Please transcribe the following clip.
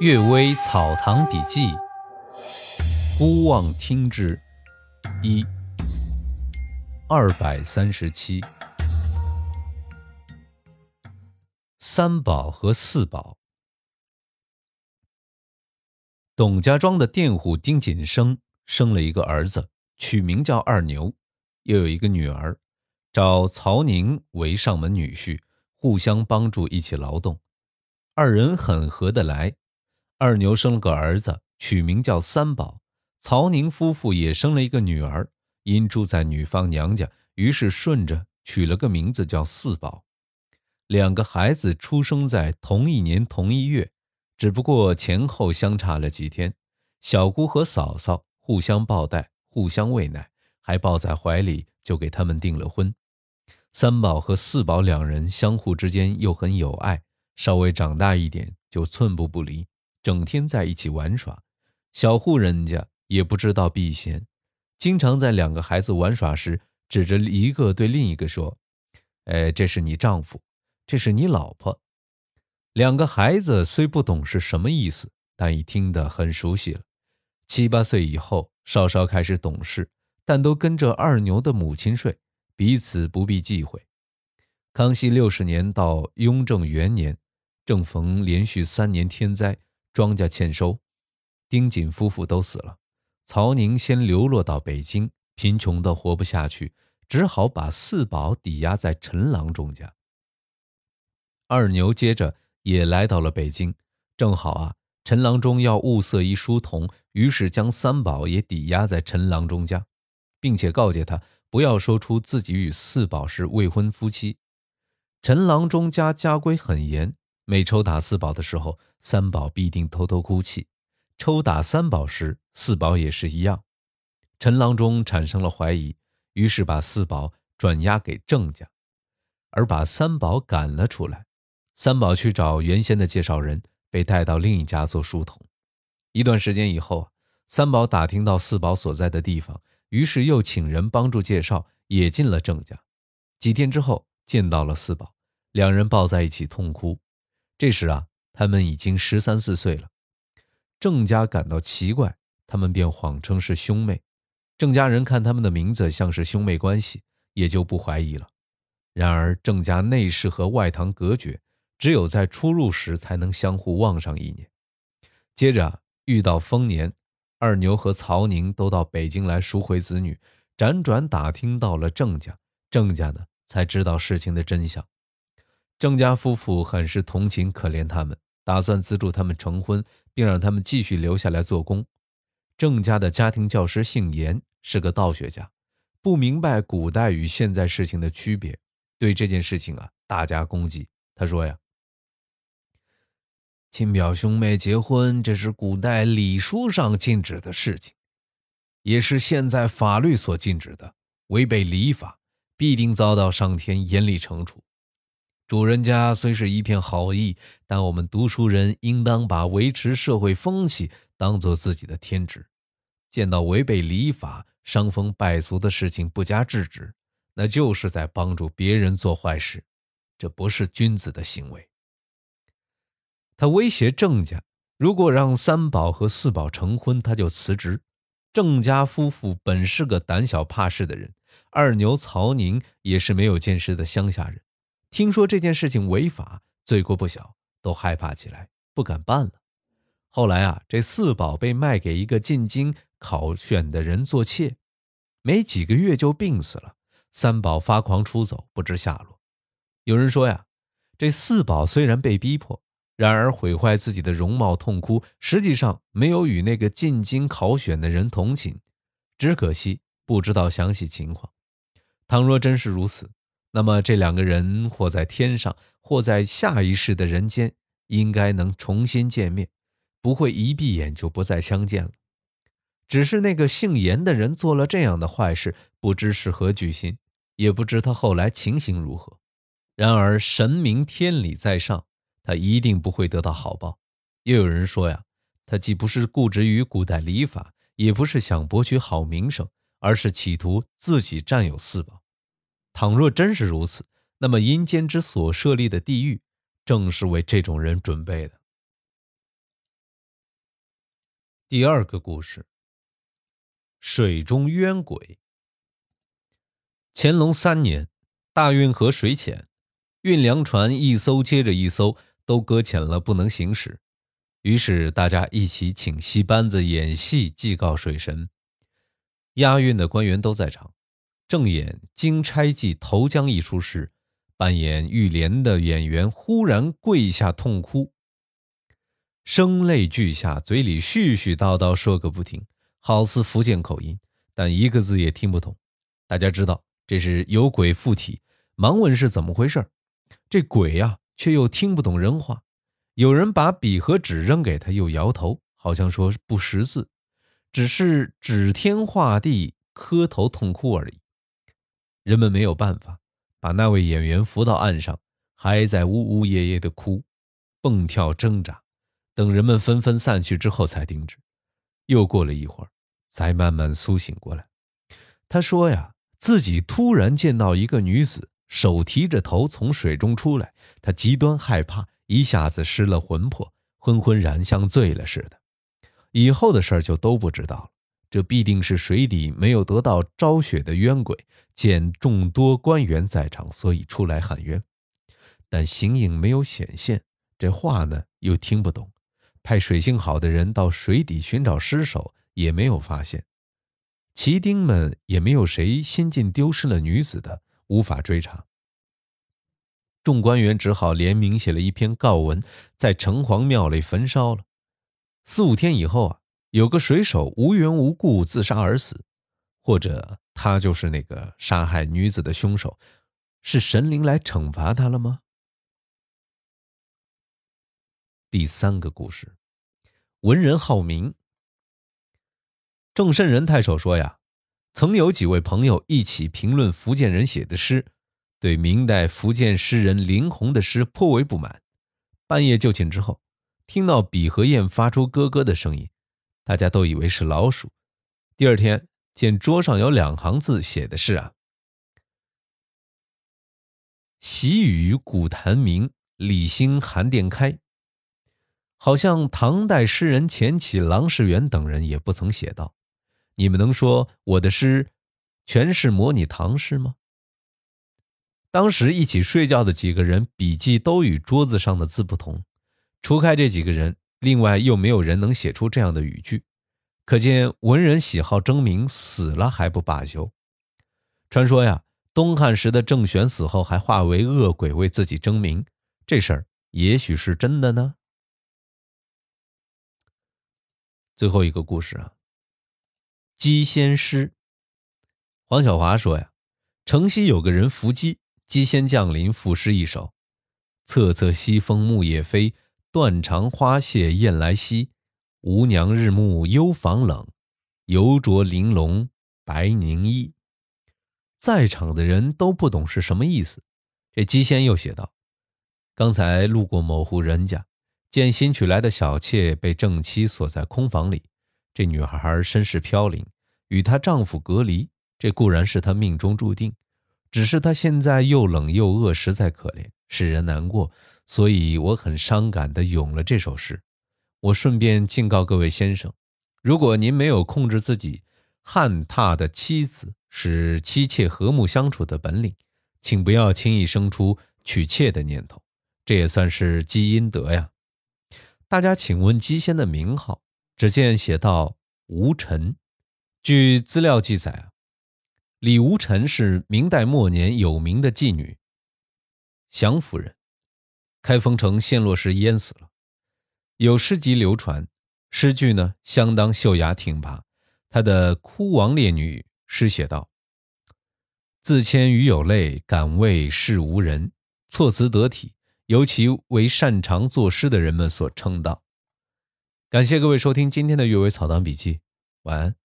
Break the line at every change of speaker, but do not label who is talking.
《岳微草堂笔记》孤望听之一二百三十七，三宝和四宝。董家庄的佃户丁锦生生了一个儿子，取名叫二牛，又有一个女儿，找曹宁为上门女婿，互相帮助，一起劳动，二人很合得来。二牛生了个儿子，取名叫三宝。曹宁夫妇也生了一个女儿，因住在女方娘家，于是顺着取了个名字叫四宝。两个孩子出生在同一年同一月，只不过前后相差了几天。小姑和嫂嫂互相抱带，互相喂奶，还抱在怀里，就给他们订了婚。三宝和四宝两人相互之间又很有爱，稍微长大一点就寸步不离。整天在一起玩耍，小户人家也不知道避嫌，经常在两个孩子玩耍时，指着一个对另一个说：“哎，这是你丈夫，这是你老婆。”两个孩子虽不懂是什么意思，但已听得很熟悉了。七八岁以后，稍稍开始懂事，但都跟着二牛的母亲睡，彼此不必忌讳。康熙六十年到雍正元年，正逢连续三年天灾。庄稼欠收，丁锦夫妇都死了。曹宁先流落到北京，贫穷的活不下去，只好把四宝抵押在陈郎中家。二牛接着也来到了北京，正好啊，陈郎中要物色一书童，于是将三宝也抵押在陈郎中家，并且告诫他不要说出自己与四宝是未婚夫妻。陈郎中家家规很严。每抽打四宝的时候，三宝必定偷偷哭泣；抽打三宝时，四宝也是一样。陈郎中产生了怀疑，于是把四宝转押给郑家，而把三宝赶了出来。三宝去找原先的介绍人，被带到另一家做书童。一段时间以后，三宝打听到四宝所在的地方，于是又请人帮助介绍，也进了郑家。几天之后，见到了四宝，两人抱在一起痛哭。这时啊，他们已经十三四岁了。郑家感到奇怪，他们便谎称是兄妹。郑家人看他们的名字像是兄妹关系，也就不怀疑了。然而郑家内室和外堂隔绝，只有在出入时才能相互望上一眼。接着遇到丰年，二牛和曹宁都到北京来赎回子女，辗转打听到了郑家，郑家呢才知道事情的真相。郑家夫妇很是同情可怜他们，打算资助他们成婚，并让他们继续留下来做工。郑家的家庭教师姓严，是个道学家，不明白古代与现在事情的区别，对这件事情啊大加攻击。他说呀：“亲表兄妹结婚，这是古代礼书上禁止的事情，也是现在法律所禁止的，违背礼法，必定遭到上天严厉惩处。”主人家虽是一片好意，但我们读书人应当把维持社会风气当做自己的天职。见到违背礼法、伤风败俗的事情不加制止，那就是在帮助别人做坏事，这不是君子的行为。他威胁郑家，如果让三宝和四宝成婚，他就辞职。郑家夫妇本是个胆小怕事的人，二牛曹宁也是没有见识的乡下人。听说这件事情违法，罪过不小，都害怕起来，不敢办了。后来啊，这四宝被卖给一个进京考选的人做妾，没几个月就病死了。三宝发狂出走，不知下落。有人说呀，这四宝虽然被逼迫，然而毁坏自己的容貌痛哭，实际上没有与那个进京考选的人同寝，只可惜不知道详细情况。倘若真是如此。那么这两个人或在天上，或在下一世的人间，应该能重新见面，不会一闭眼就不再相见了。只是那个姓严的人做了这样的坏事，不知是何居心，也不知他后来情形如何。然而神明天理在上，他一定不会得到好报。又有人说呀，他既不是固执于古代礼法，也不是想博取好名声，而是企图自己占有四宝。倘若真是如此，那么阴间之所设立的地狱，正是为这种人准备的。第二个故事：水中冤鬼。乾隆三年，大运河水浅，运粮船一艘接着一艘都搁浅了，不能行驶。于是大家一起请戏班子演戏，祭告水神。押运的官员都在场，正演《金钗记投江》一出时，扮演玉莲的演员忽然跪下痛哭，声泪俱下，嘴里絮絮叨叨说个不停，好似福建口音，但一个字也听不懂。大家知道这是有鬼附体，忙问是怎么回事这鬼呀，却又听不懂人话。有人把笔和纸扔给他，又摇头，好像说不识字。只是指天画地、磕头痛哭而已。人们没有办法，把那位演员扶到岸上，还在呜呜咽咽地哭、蹦跳挣扎。等人们纷纷散去之后，才停止。又过了一会儿，才慢慢苏醒过来。他说：“呀，自己突然见到一个女子，手提着头从水中出来，他极端害怕，一下子失了魂魄，昏昏然像醉了似的。”以后的事儿就都不知道了。这必定是水底没有得到昭雪的冤鬼，见众多官员在场，所以出来喊冤。但形影没有显现，这话呢又听不懂。派水性好的人到水底寻找尸首，也没有发现。旗丁们也没有谁先进丢失了女子的，无法追查。众官员只好联名写了一篇告文，在城隍庙里焚烧了。四五天以后啊，有个水手无缘无故自杀而死，或者他就是那个杀害女子的凶手，是神灵来惩罚他了吗？第三个故事，文人好名。郑慎仁太守说呀，曾有几位朋友一起评论福建人写的诗，对明代福建诗人林洪的诗颇为不满，半夜就寝之后。听到笔和砚发出咯咯的声音，大家都以为是老鼠。第二天见桌上有两行字，写的是啊：“喜雨古潭明，李兴寒殿开。”好像唐代诗人钱起、郎世元等人也不曾写到。你们能说我的诗全是模拟唐诗吗？当时一起睡觉的几个人笔记都与桌子上的字不同。除开这几个人，另外又没有人能写出这样的语句，可见文人喜好争名，死了还不罢休。传说呀，东汉时的郑玄死后还化为恶鬼为自己争名，这事儿也许是真的呢。最后一个故事啊，鸡仙诗。黄小华说呀，城西有个人伏鸡，鸡仙降临，赋诗一首：瑟瑟西风木叶飞。断肠花谢雁来稀，吴娘日暮幽房冷，犹着玲珑白凝衣。在场的人都不懂是什么意思。这姬仙又写道：刚才路过某户人家，见新娶来的小妾被正妻锁在空房里。这女孩身世飘零，与她丈夫隔离，这固然是她命中注定。只是她现在又冷又饿，实在可怜，使人难过。所以我很伤感地咏了这首诗。我顺便敬告各位先生，如果您没有控制自己旱榻的妻子，使妻妾和睦相处的本领，请不要轻易生出娶妾的念头，这也算是积阴德呀。大家请问姬仙的名号？只见写到吴尘。据资料记载啊，李吴尘是明代末年有名的妓女，祥夫人。开封城陷落时淹死了，有诗集流传，诗句呢相当秀雅挺拔。他的《哭王烈女》诗写道：“自谦余有泪，敢为世无人。”措辞得体，尤其为擅长作诗的人们所称道。感谢各位收听今天的《阅微草堂笔记》，晚安。